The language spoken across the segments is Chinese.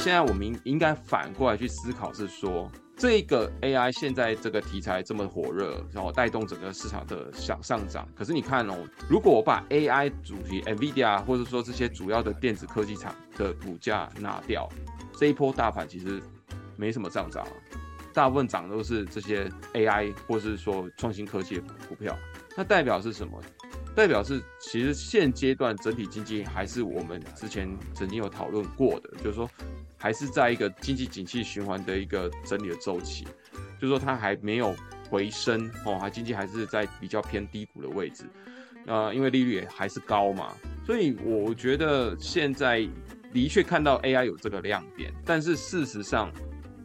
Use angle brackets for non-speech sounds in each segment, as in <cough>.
现在我们应该反过来去思考，是说这个 AI 现在这个题材这么火热，然后带动整个市场的向上涨。可是你看哦，如果我把 AI 主题 NVIDIA 或者说这些主要的电子科技厂的股价拿掉，这一波大盘其实没什么上涨，大部分涨都是这些 AI 或是说创新科技的股票。那代表是什么？代表是，其实现阶段整体经济还是我们之前曾经有讨论过的，就是说还是在一个经济景气循环的一个整理的周期，就是说它还没有回升哦，它经济还是在比较偏低谷的位置。呃，因为利率也还是高嘛，所以我觉得现在的确看到 AI 有这个亮点，但是事实上。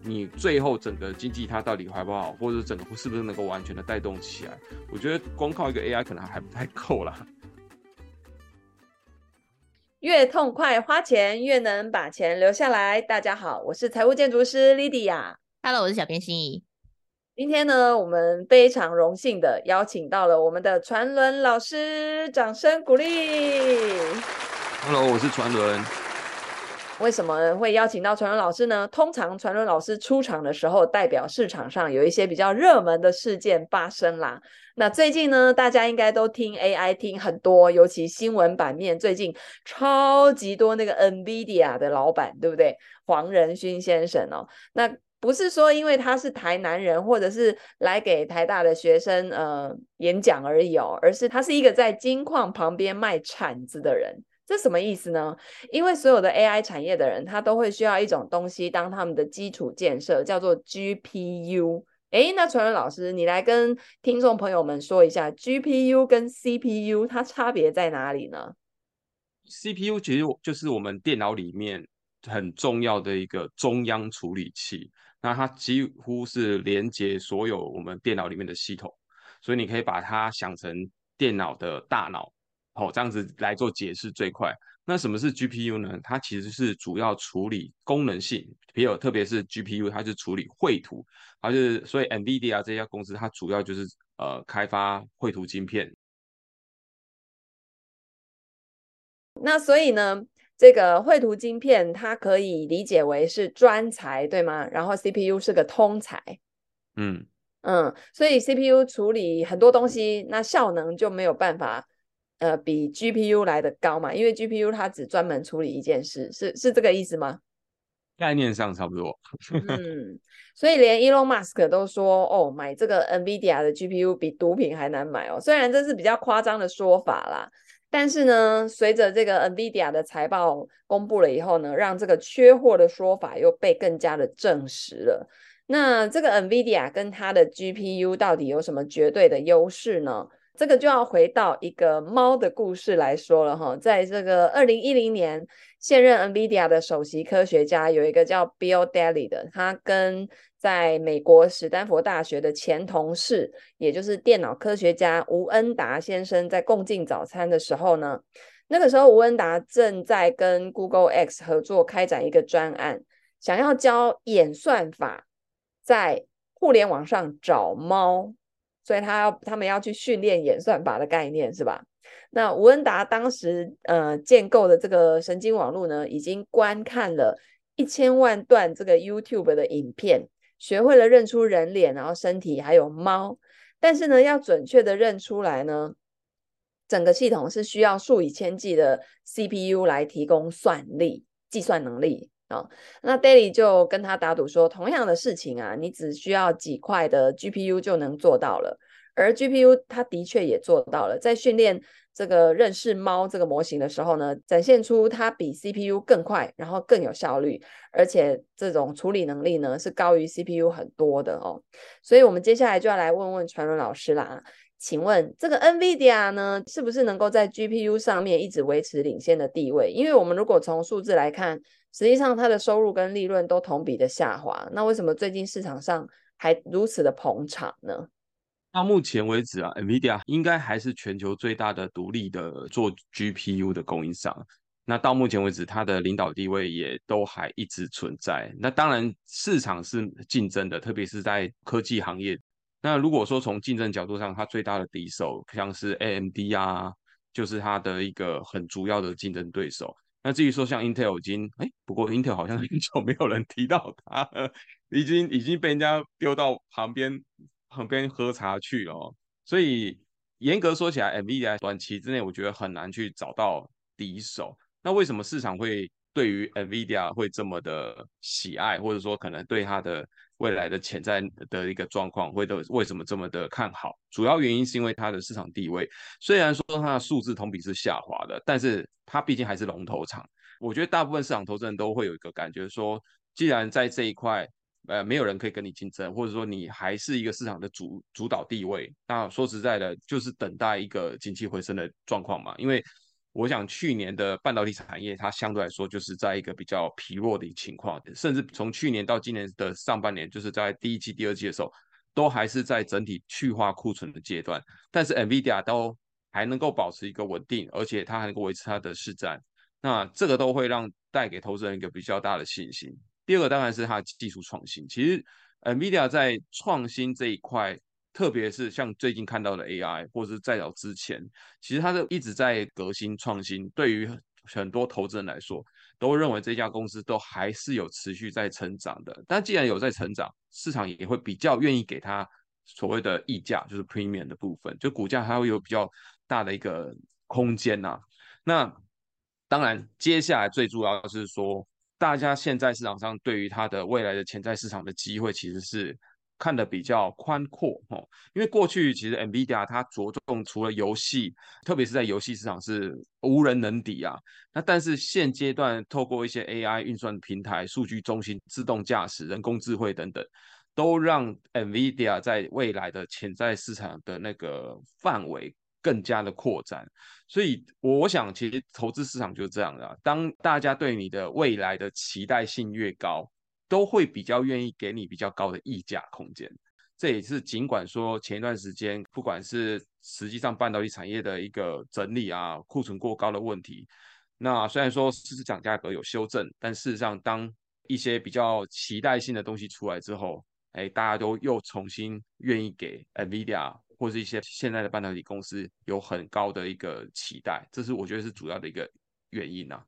你最后整个经济它到底好不好，或者整个是不是能够完全的带动起来？我觉得光靠一个 AI 可能还不太够啦。越痛快花钱，越能把钱留下来。大家好，我是财务建筑师 Lydia。Hello，我是小编心怡。今天呢，我们非常荣幸的邀请到了我们的传伦老师，掌声鼓励。Hello，我是传伦。为什么会邀请到传伦老师呢？通常传伦老师出场的时候，代表市场上有一些比较热门的事件发生啦。那最近呢，大家应该都听 AI 听很多，尤其新闻版面最近超级多那个 NVIDIA 的老板，对不对？黄仁勋先生哦。那不是说因为他是台南人，或者是来给台大的学生呃演讲而已哦，而是他是一个在金矿旁边卖铲子的人。这什么意思呢？因为所有的 AI 产业的人，他都会需要一种东西当他们的基础建设，叫做 GPU。诶，那传伦老师，你来跟听众朋友们说一下，GPU 跟 CPU 它差别在哪里呢？CPU 其实就是我们电脑里面很重要的一个中央处理器，那它几乎是连接所有我们电脑里面的系统，所以你可以把它想成电脑的大脑。好，这样子来做解释最快。那什么是 GPU 呢？它其实是主要处理功能性，比如特别是 GPU，它是处理绘图，它就是所以 NVIDIA 这家公司它主要就是呃开发绘图晶片。那所以呢，这个绘图晶片它可以理解为是专才，对吗？然后 CPU 是个通才。嗯嗯，所以 CPU 处理很多东西，那效能就没有办法。呃，比 GPU 来的高嘛？因为 GPU 它只专门处理一件事，是是这个意思吗？概念上差不多。<laughs> 嗯，所以连 Elon Musk 都说，哦，买这个 NVIDIA 的 GPU 比毒品还难买哦。虽然这是比较夸张的说法啦，但是呢，随着这个 NVIDIA 的财报公布了以后呢，让这个缺货的说法又被更加的证实了。那这个 NVIDIA 跟它的 GPU 到底有什么绝对的优势呢？这个就要回到一个猫的故事来说了哈，在这个二零一零年，现任 NVIDIA 的首席科学家有一个叫 Bill Daly 的，他跟在美国史丹佛大学的前同事，也就是电脑科学家吴恩达先生，在共进早餐的时候呢，那个时候吴恩达正在跟 Google X 合作开展一个专案，想要教演算法在互联网上找猫。所以他要他们要去训练演算法的概念是吧？那吴恩达当时呃建构的这个神经网络呢，已经观看了一千万段这个 YouTube 的影片，学会了认出人脸，然后身体还有猫。但是呢，要准确的认出来呢，整个系统是需要数以千计的 CPU 来提供算力、计算能力。啊、哦，那 Daily 就跟他打赌说，同样的事情啊，你只需要几块的 GPU 就能做到了。而 GPU 它的确也做到了，在训练这个认识猫这个模型的时候呢，展现出它比 CPU 更快，然后更有效率，而且这种处理能力呢是高于 CPU 很多的哦。所以，我们接下来就要来问问传伦老师啦。请问这个 NVIDIA 呢，是不是能够在 GPU 上面一直维持领先的地位？因为我们如果从数字来看，实际上它的收入跟利润都同比的下滑。那为什么最近市场上还如此的捧场呢？到目前为止啊，NVIDIA 应该还是全球最大的独立的做 GPU 的供应商。那到目前为止，它的领导地位也都还一直存在。那当然市场是竞争的，特别是在科技行业。那如果说从竞争角度上，它最大的敌手像是 AMD 啊，就是它的一个很主要的竞争对手。那至于说像 Intel 已经，哎，不过 Intel 好像很久没有人提到它，已经已经被人家丢到旁边旁边喝茶去了。所以严格说起来，NVIDIA 短期之内我觉得很难去找到敌手。那为什么市场会对于 NVIDIA 会这么的喜爱，或者说可能对它的未来的潜在的一个状况会的为什么这么的看好？主要原因是因为它的市场地位，虽然说它的数字同比是下滑的，但是它毕竟还是龙头厂。我觉得大部分市场投资人都会有一个感觉说，既然在这一块。呃，没有人可以跟你竞争，或者说你还是一个市场的主主导地位。那说实在的，就是等待一个景气回升的状况嘛。因为我想去年的半导体产业，它相对来说就是在一个比较疲弱的情况，甚至从去年到今年的上半年，就是在第一季、第二季的时候，都还是在整体去化库存的阶段。但是 NVIDIA 都还能够保持一个稳定，而且它还能够维持它的市占，那这个都会让带给投资人一个比较大的信心。第二个当然是它的技术创新。其实，NVIDIA 在创新这一块，特别是像最近看到的 AI，或者是再早之前，其实它都一直在革新创新。对于很多投资人来说，都认为这家公司都还是有持续在成长的。但既然有在成长，市场也会比较愿意给它所谓的溢价，就是 premium 的部分，就股价还会有比较大的一个空间呐、那当然，接下来最主要的是说。大家现在市场上对于它的未来的潜在市场的机会，其实是看得比较宽阔哦。因为过去其实 NVIDIA 它着重除了游戏，特别是在游戏市场是无人能敌啊。那但是现阶段透过一些 AI 运算平台、数据中心、自动驾驶、人工智慧等等，都让 NVIDIA 在未来的潜在市场的那个范围。更加的扩展，所以我想，其实投资市场就是这样的。当大家对你的未来的期待性越高，都会比较愿意给你比较高的溢价空间。这也是尽管说前一段时间，不管是实际上半导体产业的一个整理啊，库存过高的问题，那虽然说市场价格有修正，但事实上，当一些比较期待性的东西出来之后，哎，大家都又重新愿意给 NVIDIA。或是一些现在的半导体公司有很高的一个期待，这是我觉得是主要的一个原因呐、啊。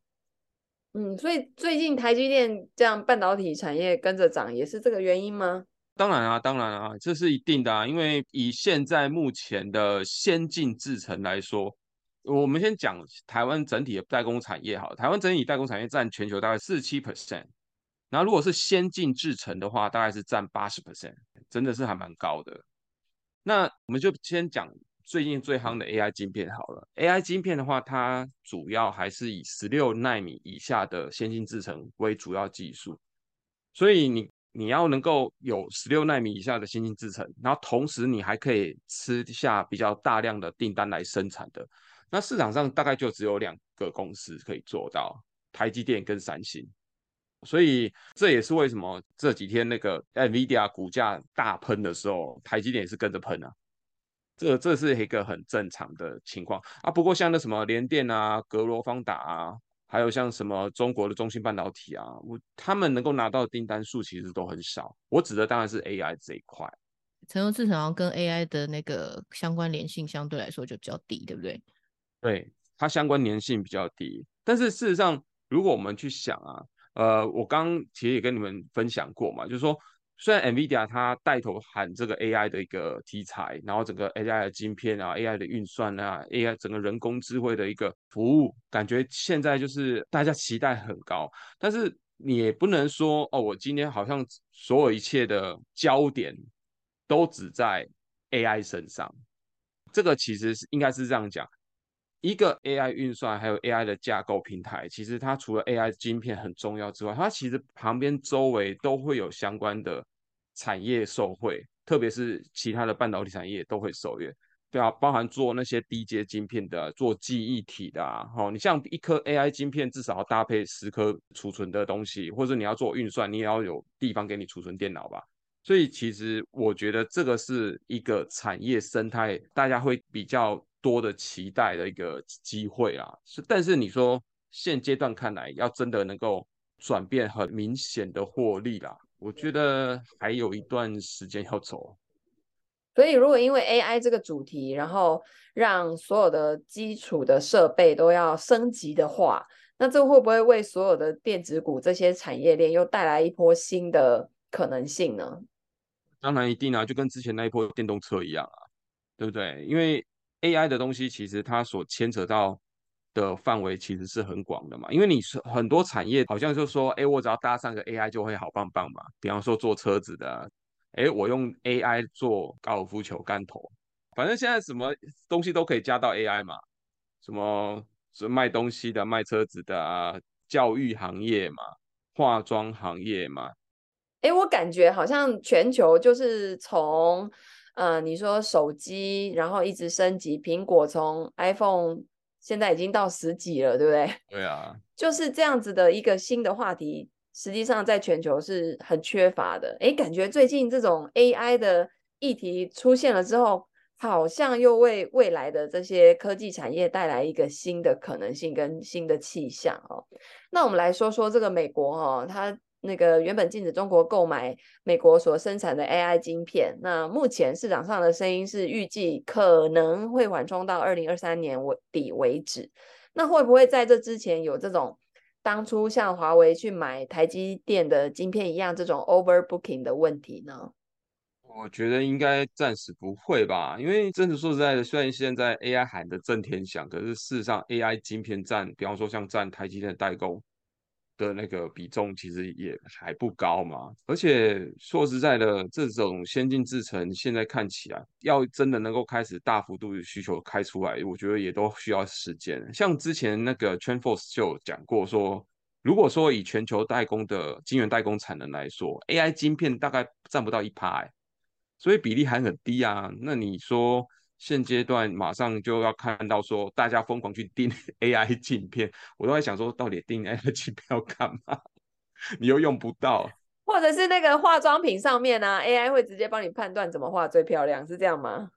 嗯，所以最近台积电这样半导体产业跟着涨，也是这个原因吗？当然啊，当然啊，这是一定的啊。因为以现在目前的先进制程来说，我们先讲台湾整体的代工产业好，台湾整体代工产业占全球大概四十七 percent，然后如果是先进制程的话，大概是占八十 percent，真的是还蛮高的。那我们就先讲最近最夯的 AI 晶片好了。AI 晶片的话，它主要还是以十六纳米以下的先进制程为主要技术，所以你你要能够有十六奈米以下的先进制程，然后同时你还可以吃下比较大量的订单来生产的，那市场上大概就只有两个公司可以做到，台积电跟三星。所以这也是为什么这几天那个 NVIDIA 股价大喷的时候，台积电也是跟着喷啊。这这是一个很正常的情况啊。不过像那什么联电啊、格罗方达啊，还有像什么中国的中芯半导体啊，我他们能够拿到的订单数其实都很少。我指的当然是 AI 这一块。成熟制程跟 AI 的那个相关联性相对来说就比较低，对不对？对，它相关联性比较低。但是事实上，如果我们去想啊。呃，我刚刚其实也跟你们分享过嘛，就是说，虽然 NVIDIA 它带头喊这个 AI 的一个题材，然后整个 AI 的晶片啊，AI 的运算啊，AI 整个人工智慧的一个服务，感觉现在就是大家期待很高，但是你也不能说哦，我今天好像所有一切的焦点都只在 AI 身上，这个其实是应该是这样讲。一个 AI 运算还有 AI 的架构平台，其实它除了 AI 晶片很重要之外，它其实旁边周围都会有相关的产业受惠，特别是其他的半导体产业都会受益。对啊，包含做那些低阶晶片的，做记忆体的啊，好，你像一颗 AI 晶片至少要搭配十颗储存的东西，或者你要做运算，你也要有地方给你储存电脑吧。所以其实我觉得这个是一个产业生态，大家会比较。多的期待的一个机会啊，是，但是你说现阶段看来，要真的能够转变很明显的获利啦，我觉得还有一段时间要走。所以，如果因为 AI 这个主题，然后让所有的基础的设备都要升级的话，那这会不会为所有的电子股这些产业链又带来一波新的可能性呢？当然一定啊，就跟之前那一波电动车一样啊，对不对？因为 AI 的东西其实它所牵扯到的范围其实是很广的嘛。因为你是很多产业好像就说，哎，我只要搭上个 AI 就会好棒棒嘛。比方说做车子的，哎，我用 AI 做高尔夫球杆头，反正现在什么东西都可以加到 AI 嘛。什么是卖东西的、卖车子的啊？教育行业嘛，化妆行业嘛。哎，我感觉好像全球就是从，呃，你说手机，然后一直升级，苹果从 iPhone 现在已经到十几了，对不对？对啊，就是这样子的一个新的话题，实际上在全球是很缺乏的。哎，感觉最近这种 AI 的议题出现了之后，好像又为未来的这些科技产业带来一个新的可能性跟新的气象哦。那我们来说说这个美国哦，它。那个原本禁止中国购买美国所生产的 AI 晶片，那目前市场上的声音是预计可能会缓冲到二零二三年底为止。那会不会在这之前有这种当初像华为去买台积电的晶片一样这种 overbooking 的问题呢？我觉得应该暂时不会吧，因为真的说实在的，虽然现在 AI 喊得震天响，可是事实上 AI 晶片占，比方说像占台积电的代工。的那个比重其实也还不高嘛，而且说实在的，这种先进制程现在看起来要真的能够开始大幅度的需求开出来，我觉得也都需要时间。像之前那个 t r a n f o r c e 就讲过说，如果说以全球代工的晶圆代工产能来说，AI 晶片大概占不到一趴，欸，所以比例还很低啊。那你说？现阶段马上就要看到说，大家疯狂去订 <laughs> AI 镜片，我都在想说，到底订 AI 镜片要干嘛？<laughs> 你又用不到，或者是那个化妆品上面呢、啊、AI 会直接帮你判断怎么画最漂亮，是这样吗？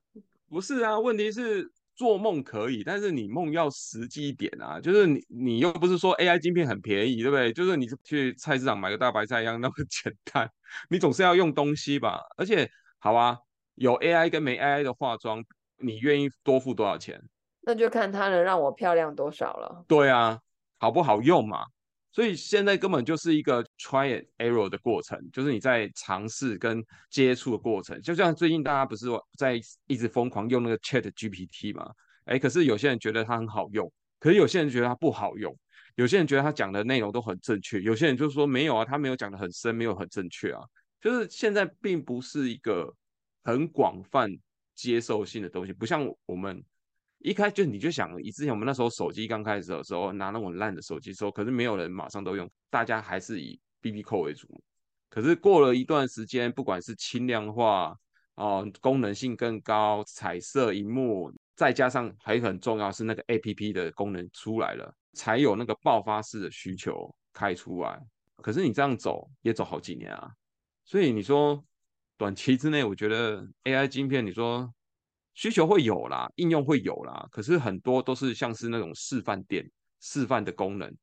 不是啊，问题是做梦可以，但是你梦要实际一点啊，就是你你又不是说 AI 镜片很便宜，对不对？就是你去菜市场买个大白菜一样那么简单，你总是要用东西吧？而且好啊，有 AI 跟没 AI 的化妆。你愿意多付多少钱？那就看它能让我漂亮多少了。对啊，好不好用嘛？所以现在根本就是一个 try and error 的过程，就是你在尝试跟接触的过程。就像最近大家不是在一直疯狂用那个 Chat GPT 嘛？哎，可是有些人觉得它很好用，可是有些人觉得它不好用，有些人觉得他讲的内容都很正确，有些人就说没有啊，他没有讲的很深，没有很正确啊。就是现在并不是一个很广泛。接受性的东西，不像我们一开就你就想，以之前我们那时候手机刚开始的时候，拿那种烂的手机时候，可是没有人马上都用，大家还是以 BB Call 为主。可是过了一段时间，不管是轻量化哦、功能性更高，彩色荧幕，再加上还很重要是那个 APP 的功能出来了，才有那个爆发式的需求开出来。可是你这样走也走好几年啊，所以你说。短期之内，我觉得 AI 晶片，你说需求会有啦，应用会有啦，可是很多都是像是那种示范店、示范的功能，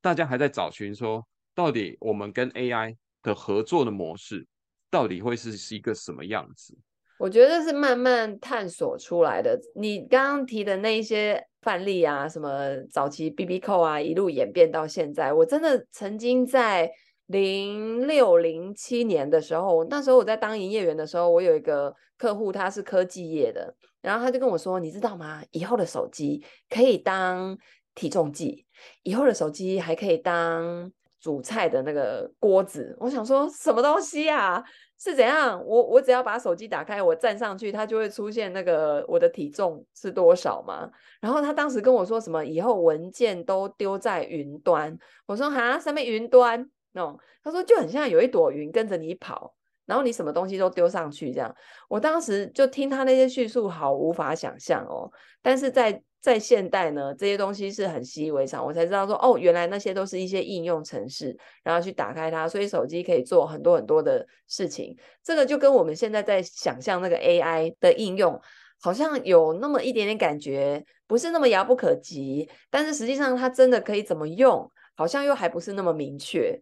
大家还在找寻说，到底我们跟 AI 的合作的模式，到底会是是一个什么样子？我觉得是慢慢探索出来的。你刚刚提的那一些范例啊，什么早期 B B 扣啊，一路演变到现在，我真的曾经在。零六零七年的时候，那时候我在当营业员的时候，我有一个客户，他是科技业的，然后他就跟我说：“你知道吗？以后的手机可以当体重计，以后的手机还可以当煮菜的那个锅子。”我想说，什么东西啊？是怎样？我我只要把手机打开，我站上去，它就会出现那个我的体重是多少吗？然后他当时跟我说什么？以后文件都丢在云端。我说：“哈，上面云端？” no，他说就很像有一朵云跟着你跑，然后你什么东西都丢上去这样。我当时就听他那些叙述，好无法想象哦。但是在在现代呢，这些东西是很习以为常，我才知道说哦，原来那些都是一些应用程式，然后去打开它，所以手机可以做很多很多的事情。这个就跟我们现在在想象那个 AI 的应用，好像有那么一点点感觉，不是那么遥不可及。但是实际上它真的可以怎么用，好像又还不是那么明确。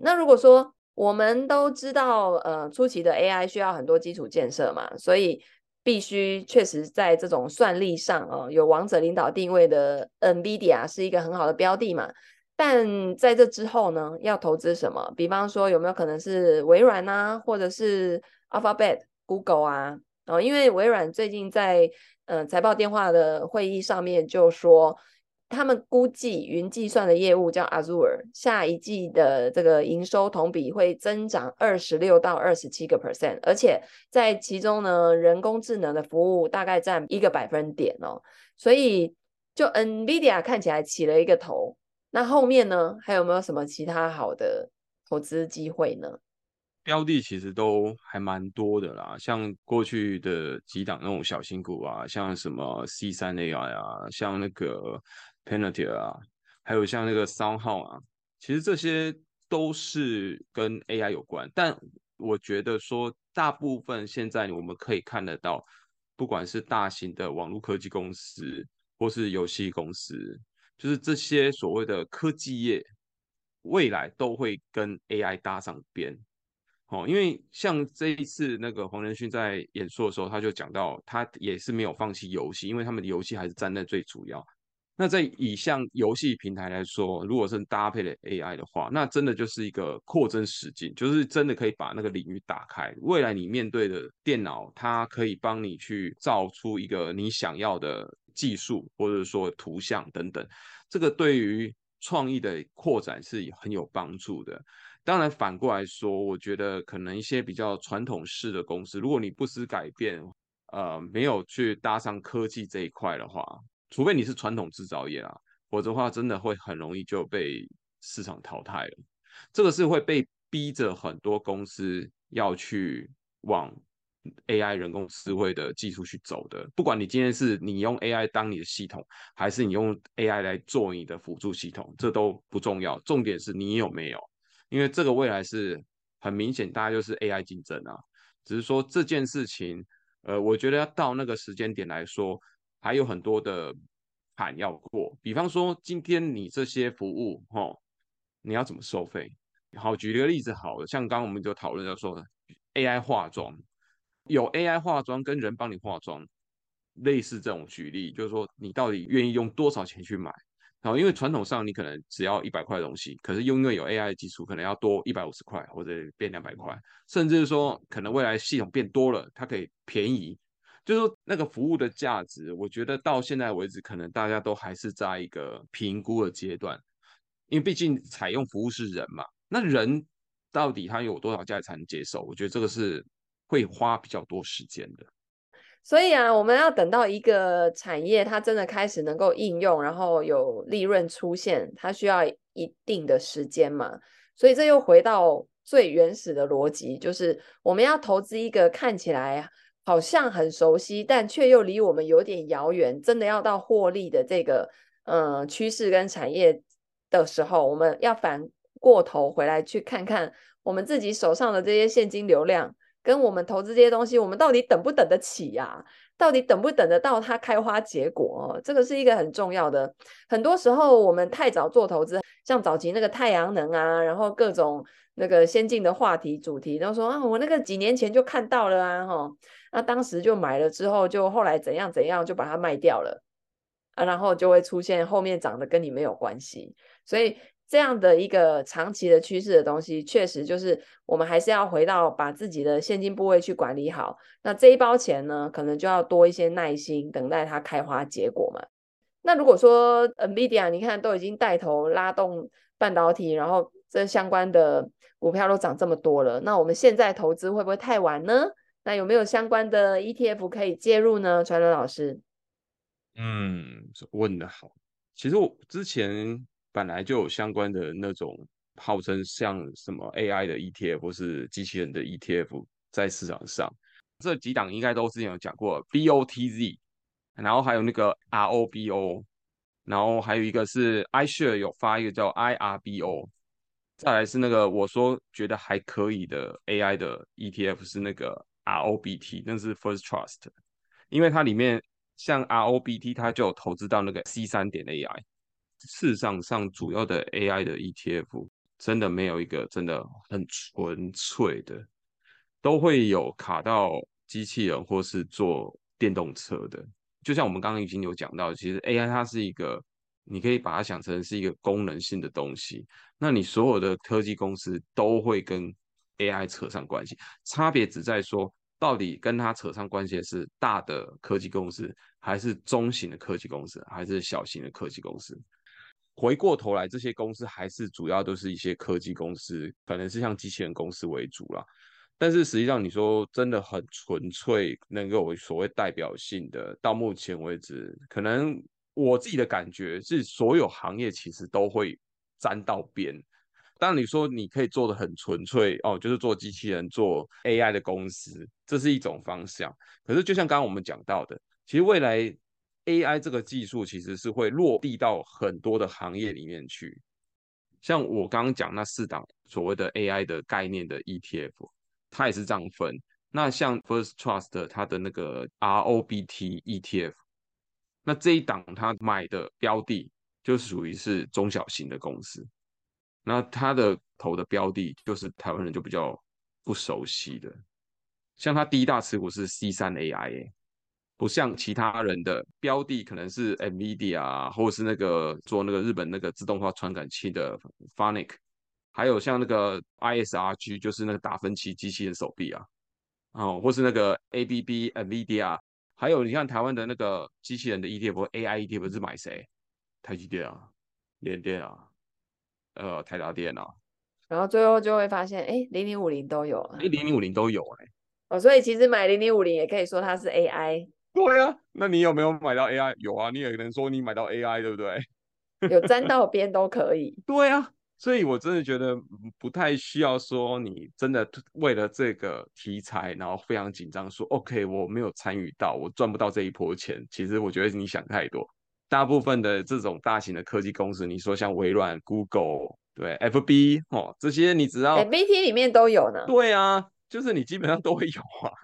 那如果说我们都知道，呃，初期的 AI 需要很多基础建设嘛，所以必须确实在这种算力上，哦，有王者领导定位的 NVIDIA 是一个很好的标的嘛。但在这之后呢，要投资什么？比方说有没有可能是微软啊，或者是 Alphabet、Google 啊？哦，因为微软最近在、呃、财报电话的会议上面就说。他们估计云计算的业务叫 Azure，下一季的这个营收同比会增长二十六到二十七个 percent，而且在其中呢，人工智能的服务大概占一个百分点哦。所以就 NVIDIA 看起来起了一个头，那后面呢，还有没有什么其他好的投资机会呢？标的其实都还蛮多的啦，像过去的几档那种小型股啊，像什么 C 三 AI 啊，像那个。Palantir 啊，还有像那个 Sound 号啊，其实这些都是跟 AI 有关。但我觉得说，大部分现在我们可以看得到，不管是大型的网络科技公司，或是游戏公司，就是这些所谓的科技业，未来都会跟 AI 搭上边。哦，因为像这一次那个黄仁勋在演说的时候，他就讲到，他也是没有放弃游戏，因为他们的游戏还是站在最主要。那在以像游戏平台来说，如果是搭配了 AI 的话，那真的就是一个扩增实境，就是真的可以把那个领域打开。未来你面对的电脑，它可以帮你去造出一个你想要的技术，或者说图像等等，这个对于创意的扩展是很有帮助的。当然反过来说，我觉得可能一些比较传统式的公司，如果你不思改变，呃，没有去搭上科技这一块的话，除非你是传统制造业啊，否则的话真的会很容易就被市场淘汰了。这个是会被逼着很多公司要去往 AI 人工智慧的技术去走的。不管你今天是你用 AI 当你的系统，还是你用 AI 来做你的辅助系统，这都不重要。重点是你有没有，因为这个未来是很明显，大家就是 AI 竞争啊。只是说这件事情，呃，我觉得要到那个时间点来说。还有很多的坎要过，比方说今天你这些服务，齁，你要怎么收费？好，举一个例子，好了，像刚刚我们就讨论到说，AI 化妆，有 AI 化妆跟人帮你化妆，类似这种举例，就是说你到底愿意用多少钱去买？然后因为传统上你可能只要一百块的东西，可是因为有 AI 的技术，可能要多一百五十块或者变两百块，甚至是说可能未来系统变多了，它可以便宜。就是说那个服务的价值，我觉得到现在为止，可能大家都还是在一个评估的阶段，因为毕竟采用服务是人嘛，那人到底他有多少价才能接受？我觉得这个是会花比较多时间的。所以啊，我们要等到一个产业它真的开始能够应用，然后有利润出现，它需要一定的时间嘛。所以这又回到最原始的逻辑，就是我们要投资一个看起来。好像很熟悉，但却又离我们有点遥远。真的要到获利的这个嗯趋势跟产业的时候，我们要反过头回来去看看我们自己手上的这些现金流量，跟我们投资这些东西，我们到底等不等得起呀？到底等不等得到它开花结果？这个是一个很重要的。很多时候我们太早做投资，像早期那个太阳能啊，然后各种那个先进的话题主题，都说啊，我那个几年前就看到了啊，哈。那当时就买了之后，就后来怎样怎样就把它卖掉了啊，然后就会出现后面涨的跟你没有关系。所以这样的一个长期的趋势的东西，确实就是我们还是要回到把自己的现金部位去管理好。那这一包钱呢，可能就要多一些耐心，等待它开花结果嘛。那如果说 NVIDIA 你看都已经带头拉动半导体，然后这相关的股票都涨这么多了，那我们现在投资会不会太晚呢？那有没有相关的 ETF 可以介入呢？传伦老师，嗯，问得好。其实我之前本来就有相关的那种号称像什么 AI 的 ETF 或是机器人的 ETF 在市场上，这几档应该都之前有讲过，BOTZ，然后还有那个 ROBO，然后还有一个是 iShare 有发一个叫 IRBO，再来是那个我说觉得还可以的 AI 的 ETF 是那个。ROBT 那是 First Trust，因为它里面像 ROBT，它就有投资到那个 C 三点 AI。市场上主要的 AI 的 ETF 真的没有一个真的很纯粹的，都会有卡到机器人或是做电动车的。就像我们刚刚已经有讲到，其实 AI 它是一个你可以把它想成是一个功能性的东西。那你所有的科技公司都会跟 AI 扯上关系，差别只在说，到底跟它扯上关系的是大的科技公司，还是中型的科技公司，还是小型的科技公司？回过头来，这些公司还是主要都是一些科技公司，可能是像机器人公司为主啦。但是实际上，你说真的很纯粹，能够有所谓代表性的，到目前为止，可能我自己的感觉是，所有行业其实都会沾到边。当，你说你可以做的很纯粹哦，就是做机器人、做 AI 的公司，这是一种方向。可是，就像刚刚我们讲到的，其实未来 AI 这个技术其实是会落地到很多的行业里面去。像我刚刚讲那四档所谓的 AI 的概念的 ETF。它也是这样分。那像 First Trust 它的那个 ROBT ETF，那这一档它买的标的就属于是中小型的公司。那它的投的标的就是台湾人就比较不熟悉的，像它第一大持股是 C3AI，不像其他人的标的可能是 NVIDIA 啊，或者是那个做那个日本那个自动化传感器的 Fanuc。还有像那个 ISRG，就是那个达芬奇机器人手臂啊，哦，或是那个 ABB NVIDIA，还有你看台湾的那个机器人的 ETF AI ETF 是买谁？台积电啊，联电啊，呃，台达电啊，然后最后就会发现，哎，零零五零都有，哎，零零五零都有哎、欸，哦，所以其实买零零五零也可以说它是 AI。<laughs> 对啊，那你有没有买到 AI？有啊，你也能说你买到 AI，对不对？有沾到边都可以。<laughs> 对啊。所以，我真的觉得不太需要说你真的为了这个题材，然后非常紧张，说 OK，我没有参与到，我赚不到这一波钱。其实我觉得你想太多。大部分的这种大型的科技公司，你说像微软、Google，对，FB 哦，这些你只要 FBT 里面都有呢。对啊，就是你基本上都会有啊。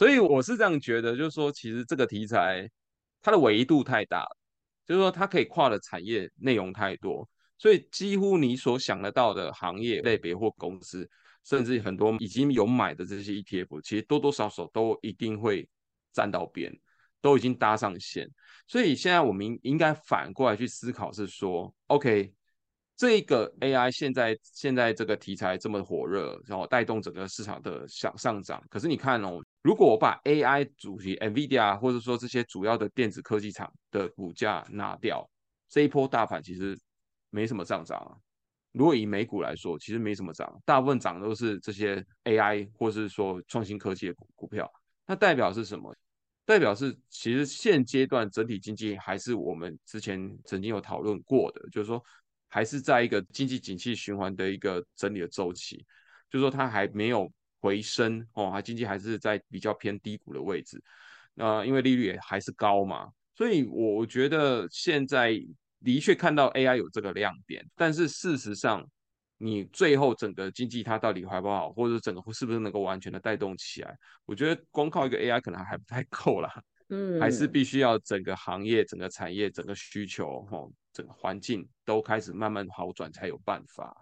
所以我是这样觉得，就是说，其实这个题材它的维度太大了，就是说它可以跨的产业内容太多。所以几乎你所想得到的行业类别或公司，甚至很多已经有买的这些 ETF，其实多多少少都一定会沾到边，都已经搭上线。所以现在我们应该反过来去思考，是说，OK，这个 AI 现在现在这个题材这么火热，然后带动整个市场的向上涨。可是你看哦，如果我把 AI 主题 NVIDIA 或者说这些主要的电子科技厂的股价拿掉，这一波大盘其实。没什么上涨啊。如果以美股来说，其实没什么涨，大部分涨都是这些 AI 或是说创新科技的股股票。那代表是什么？代表是其实现阶段整体经济还是我们之前曾经有讨论过的，就是说还是在一个经济景气循环的一个整理的周期，就是说它还没有回升哦，还经济还是在比较偏低谷的位置。那、呃、因为利率也还是高嘛，所以我觉得现在。的确看到 AI 有这个亮点，但是事实上，你最后整个经济它到底好不好，或者整个是不是能够完全的带动起来？我觉得光靠一个 AI 可能还不太够啦，<laughs> 嗯，还是必须要整个行业、整个产业、整个需求、哦，整个环境都开始慢慢好转才有办法。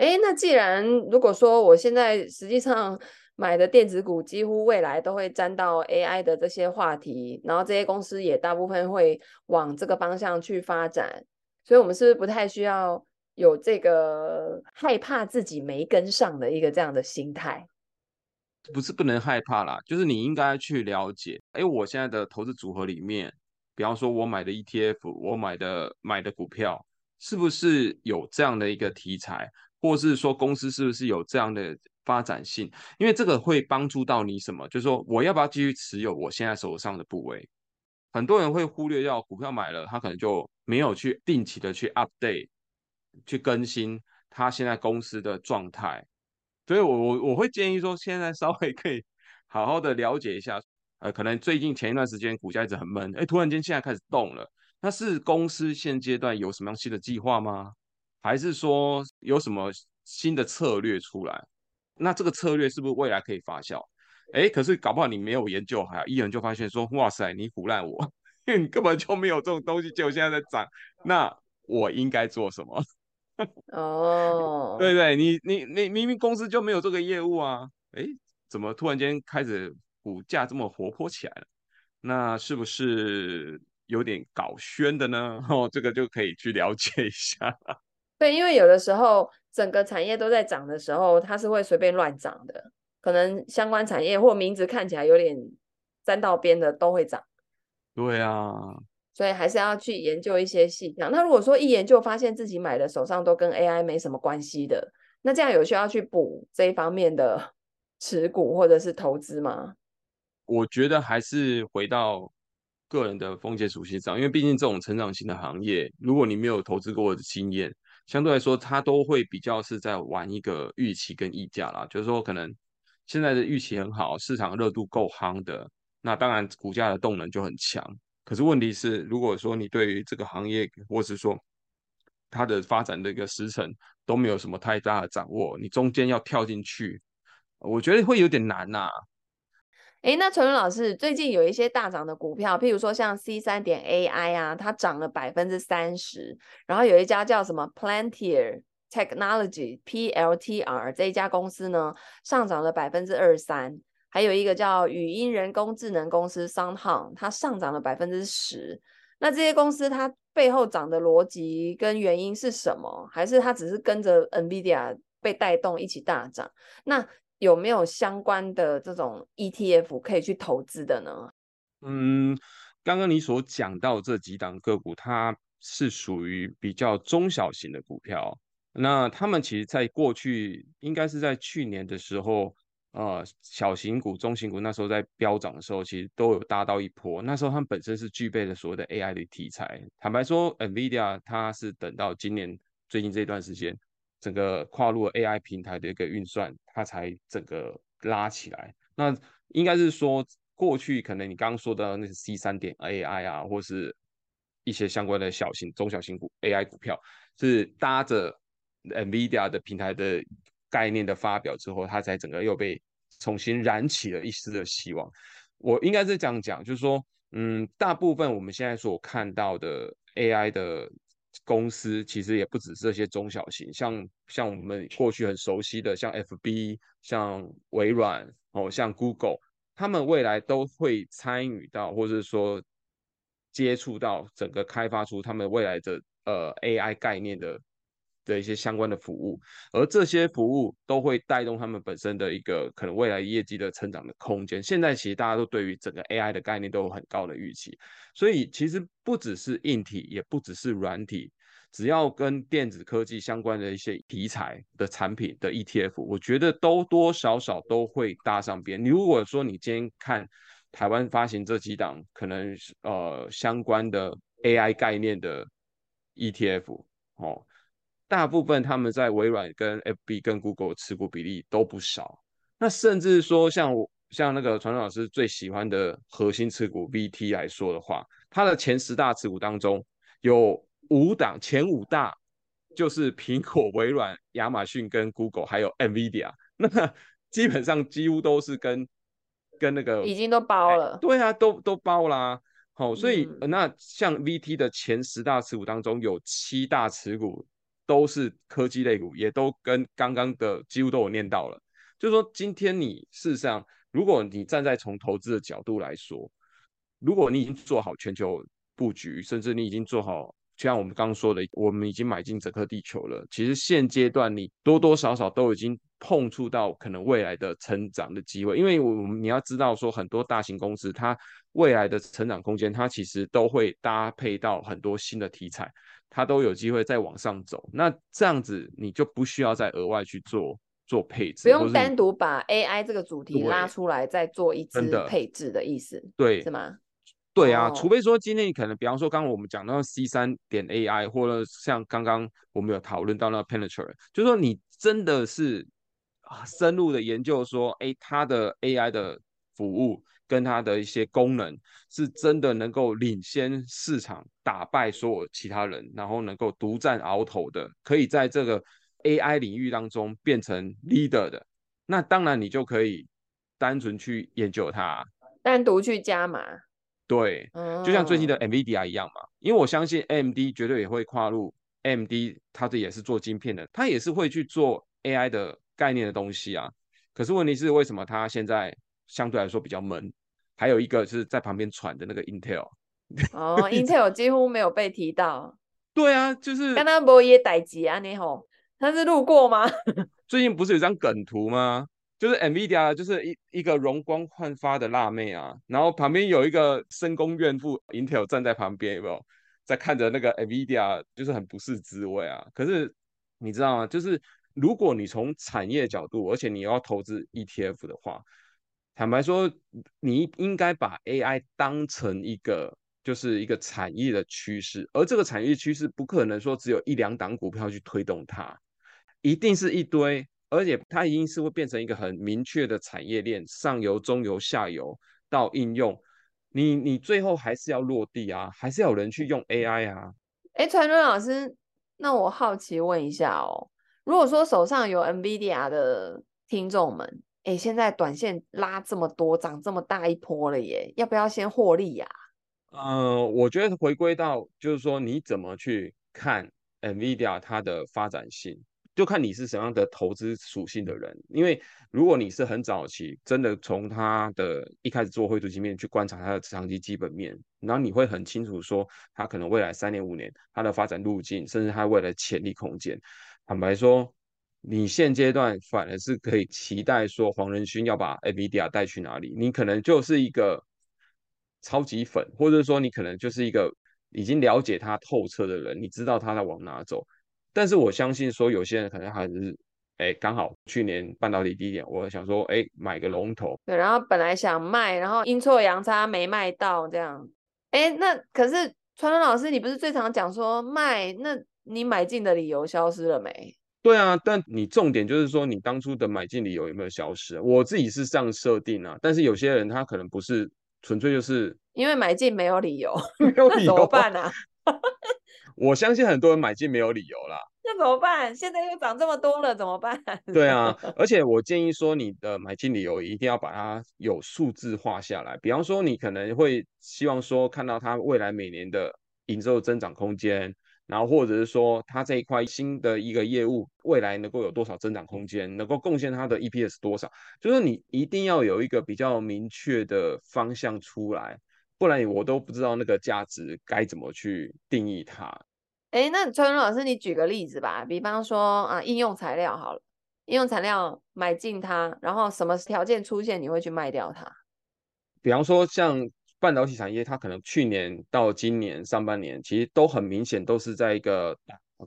哎，那既然如果说我现在实际上。买的电子股几乎未来都会沾到 AI 的这些话题，然后这些公司也大部分会往这个方向去发展，所以我们是不是不太需要有这个害怕自己没跟上的一个这样的心态？不是不能害怕啦，就是你应该去了解，哎，我现在的投资组合里面，比方说我买的 ETF，我买的买的股票，是不是有这样的一个题材，或是说公司是不是有这样的？发展性，因为这个会帮助到你什么？就是说，我要不要继续持有我现在手上的部位？很多人会忽略掉股票买了，他可能就没有去定期的去 update，去更新他现在公司的状态。所以我我我会建议说，现在稍微可以好好的了解一下。呃，可能最近前一段时间股价一直很闷，哎，突然间现在开始动了，那是公司现阶段有什么样新的计划吗？还是说有什么新的策略出来？那这个策略是不是未来可以发酵？哎，可是搞不好你没有研究，好一研就发现说，哇塞，你唬烂我，因 <laughs> 为你根本就没有这种东西，结果现在在涨，那我应该做什么？<laughs> 哦，对对，你你你明明公司就没有这个业务啊，哎，怎么突然间开始股价这么活泼起来了？那是不是有点搞宣的呢？<laughs> 哦，这个就可以去了解一下。对，因为有的时候整个产业都在涨的时候，它是会随便乱涨的，可能相关产业或名字看起来有点沾到边的都会涨。对啊，所以还是要去研究一些细项。那如果说一研究发现自己买的手上都跟 AI 没什么关系的，那这样有需要去补这一方面的 <laughs> 持股或者是投资吗？我觉得还是回到个人的风险属性上，因为毕竟这种成长型的行业，如果你没有投资过的经验，相对来说它都会比较是在玩一个预期跟溢价啦。就是说，可能现在的预期很好，市场热度够夯的。那当然，股价的动能就很强。可是问题是，如果说你对于这个行业，或是说它的发展的一个时程都没有什么太大的掌握，你中间要跳进去，我觉得会有点难呐、诶，那纯伦老师，最近有一些大涨的股票，譬如说像 C 三点 AI 啊，它涨了百分之三十。然后有一家叫什么 Plantier Technology PLTR 这一家公司呢，上涨了百分之二三。还有一个叫语音人工智能公司 SoundHound，它上涨了百分之十。那这些公司它背后涨的逻辑跟原因是什么？还是它只是跟着 NVIDIA 被带动一起大涨？那有没有相关的这种 ETF 可以去投资的呢？嗯，刚刚你所讲到这几档个股，它是属于比较中小型的股票。那他们其实在过去，应该是在去年的时候。呃，小型股、中型股那时候在飙涨的时候，其实都有搭到一波。那时候他们本身是具备了所谓的 AI 的题材。坦白说，NVIDIA 它是等到今年最近这段时间，整个跨入 AI 平台的一个运算，它才整个拉起来。那应该是说，过去可能你刚刚说的那个 C 三点 AI 啊，或是一些相关的小型、中小型股 AI 股票，是搭着 NVIDIA 的平台的。概念的发表之后，它才整个又被重新燃起了一丝的希望。我应该是这样讲，就是说，嗯，大部分我们现在所看到的 AI 的公司，其实也不止这些中小型，像像我们过去很熟悉的，像 FB、像微软哦，像 Google，他们未来都会参与到，或者说接触到整个开发出他们未来的呃 AI 概念的。的一些相关的服务，而这些服务都会带动他们本身的一个可能未来业绩的成长的空间。现在其实大家都对于整个 AI 的概念都有很高的预期，所以其实不只是硬体，也不只是软体，只要跟电子科技相关的一些题材的产品的 ETF，我觉得都多少少都会搭上边。你如果说你今天看台湾发行这几档可能呃相关的 AI 概念的 ETF 哦。大部分他们在微软、跟 FB、跟 Google 持股比例都不少，那甚至说像我像那个传统老师最喜欢的核心持股 VT 来说的话，它的前十大持股当中有五档，前五大就是苹果、微软、亚马逊、跟 Google 还有 NVIDIA，那 <laughs> 基本上几乎都是跟跟那个已经都包了，对啊，都都包啦。好，所以、嗯、那像 VT 的前十大持股当中有七大持股。都是科技类股，也都跟刚刚的几乎都有念到了。就是说，今天你事实上，如果你站在从投资的角度来说，如果你已经做好全球布局，甚至你已经做好，就像我们刚刚说的，我们已经买进整个地球了。其实现阶段你多多少少都已经碰触到可能未来的成长的机会，因为我们你要知道说，很多大型公司它未来的成长空间，它其实都会搭配到很多新的题材。它都有机会再往上走，那这样子你就不需要再额外去做做配置，不用单独把 AI 这个主题拉出来再做一支配置的意思，对，是吗？对啊，除非说今天你可能，比方说刚刚我们讲到 C 三点 AI，或者像刚刚我们有讨论到那个 Palantir，就是说你真的是啊深入的研究说，哎，它的 AI 的服务。跟它的一些功能是真的能够领先市场，打败所有其他人，然后能够独占鳌头的，可以在这个 AI 领域当中变成 leader 的，那当然你就可以单纯去研究它，单独去加码。对，就像最近的 NVIDIA 一样嘛，因为我相信 AMD 绝对也会跨入 AMD，它这也是做晶片的，它也是会去做 AI 的概念的东西啊。可是问题是为什么它现在相对来说比较闷？还有一个是在旁边喘的那个 Intel，<laughs> 哦，Intel <laughs> 几乎没有被提到。对啊，就是刚刚不也逮急啊？你好，他是路过吗？<laughs> 最近不是有张梗图吗？就是 NVIDIA 就是一一个容光焕发的辣妹啊，然后旁边有一个深宫怨妇 Intel 站在旁边，有没有在看着那个 NVIDIA，就是很不是滋味啊。可是你知道吗？就是如果你从产业角度，而且你要投资 ETF 的话，坦白说，你应该把 AI 当成一个就是一个产业的趋势，而这个产业趋势不可能说只有一两档股票去推动它，一定是一堆。而且它一定是会变成一个很明确的产业链，上游、中游、下游到应用，你你最后还是要落地啊，还是要有人去用 AI 啊。哎，传伦老师，那我好奇问一下哦，如果说手上有 NVIDIA 的听众们，哎，现在短线拉这么多，涨这么大一波了耶，要不要先获利呀？呃，我觉得回归到就是说，你怎么去看 NVIDIA 它的发展性？就看你是什么样的投资属性的人，因为如果你是很早期，真的从他的一开始做绘图晶片去观察它的长期基本面，然后你会很清楚说它可能未来三年五年它的发展路径，甚至它未来潜力空间。坦白说，你现阶段反而是可以期待说黄仁勋要把 NVIDIA 带去哪里，你可能就是一个超级粉，或者说你可能就是一个已经了解他透彻的人，你知道他在往哪走。但是我相信说，有些人可能还是，哎，刚好去年半导体低点，我想说，哎，买个龙头。对，然后本来想卖，然后阴错阳差没卖到这样。哎，那可是川川老师，你不是最常讲说卖？那你买进的理由消失了没？对啊，但你重点就是说，你当初的买进理由有没有消失？我自己是这样设定啊，但是有些人他可能不是纯粹就是因为买进没有理由，<laughs> 没有理由怎么办啊？<laughs> 我相信很多人买进没有理由啦，<laughs> 那怎么办？现在又涨这么多了，怎么办？对啊，而且我建议说，你的买进理由一定要把它有数字化下来。比方说，你可能会希望说看到它未来每年的营收增长空间，然后或者是说它这一块新的一个业务未来能够有多少增长空间，能够贡献它的 EPS 多少，就是你一定要有一个比较明确的方向出来，不然我都不知道那个价值该怎么去定义它。哎，那传伦老师，你举个例子吧。比方说啊，应用材料好了，应用材料买进它，然后什么条件出现，你会去卖掉它？比方说，像半导体产业，它可能去年到今年上半年，其实都很明显都是在一个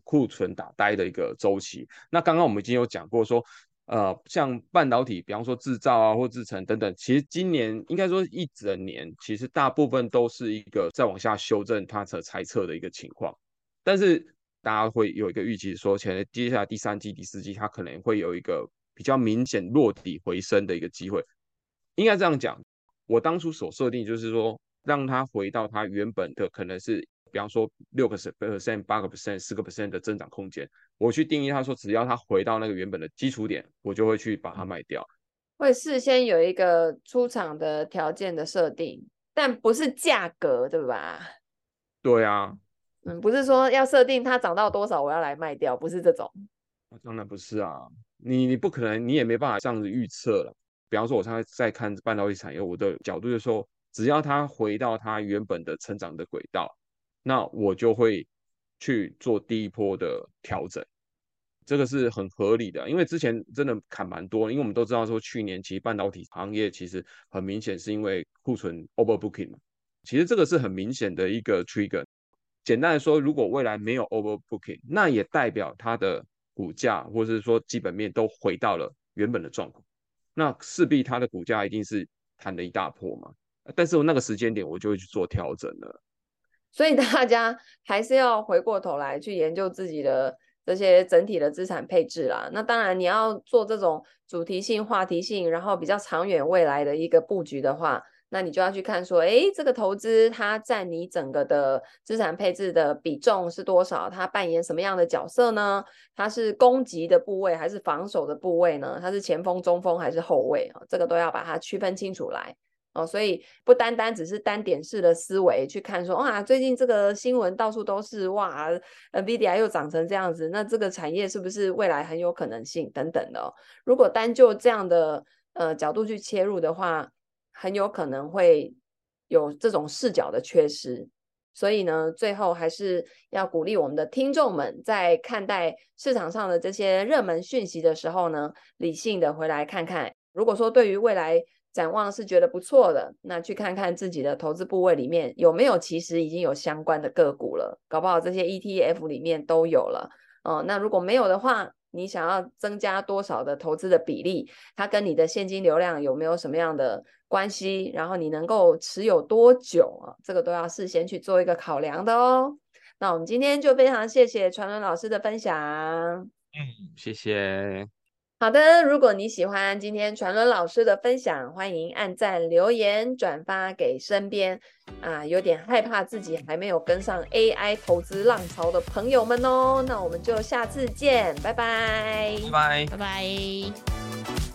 库存打呆的一个周期。那刚刚我们已经有讲过说，呃，像半导体，比方说制造啊或制成等等，其实今年应该说一整年，其实大部分都是一个再往下修正它的猜测的一个情况。但是大家会有一个预期，说，前接下来第三季、第四季，它可能会有一个比较明显落底回升的一个机会。应该这样讲，我当初所设定就是说，让它回到它原本的可能是，比方说六个 percent、八个 percent、四个 percent 的增长空间。我去定义它说，只要它回到那个原本的基础点，我就会去把它卖掉。会事先有一个出厂的条件的设定，但不是价格，对吧？对啊。嗯，不是说要设定它涨到多少，我要来卖掉，不是这种。当然不是啊，你你不可能，你也没办法这样子预测了。比方说，我现在在看半导体产业，我的角度就是说，只要它回到它原本的成长的轨道，那我就会去做第一波的调整，这个是很合理的。因为之前真的砍蛮多，因为我们都知道说，去年其实半导体行业其实很明显是因为库存 overbooking 嘛，其实这个是很明显的一个 trigger。简单来说，如果未来没有 overbooking，那也代表它的股价或者是说基本面都回到了原本的状况，那势必它的股价一定是弹了一大波嘛。但是我那个时间点，我就会去做调整了。所以大家还是要回过头来去研究自己的这些整体的资产配置啦。那当然，你要做这种主题性、话题性，然后比较长远未来的一个布局的话。那你就要去看说，哎，这个投资它占你整个的资产配置的比重是多少？它扮演什么样的角色呢？它是攻击的部位还是防守的部位呢？它是前锋、中锋还是后卫啊？这个都要把它区分清楚来哦。所以不单单只是单点式的思维去看说，哇，最近这个新闻到处都是，哇，NVIDIA 又涨成这样子，那这个产业是不是未来很有可能性等等的哦？如果单就这样的呃角度去切入的话，很有可能会有这种视角的缺失所以呢，最后还是要鼓励我们的听众们，在看待市场上的这些热门讯息的时候呢，理性的回来看看。如果说对于未来展望是觉得不错的，那去看看自己的投资部位里面有没有其实已经有相关的个股了，搞不好这些 ETF 里面都有了。哦、那如果没有的话，你想要增加多少的投资的比例？它跟你的现金流量有没有什么样的关系？然后你能够持有多久啊？这个都要事先去做一个考量的哦。那我们今天就非常谢谢传伦老师的分享。嗯，谢谢。好的，如果你喜欢今天传伦老师的分享，欢迎按赞、留言、转发给身边啊，有点害怕自己还没有跟上 AI 投资浪潮的朋友们哦。那我们就下次见，拜拜，拜拜，拜拜。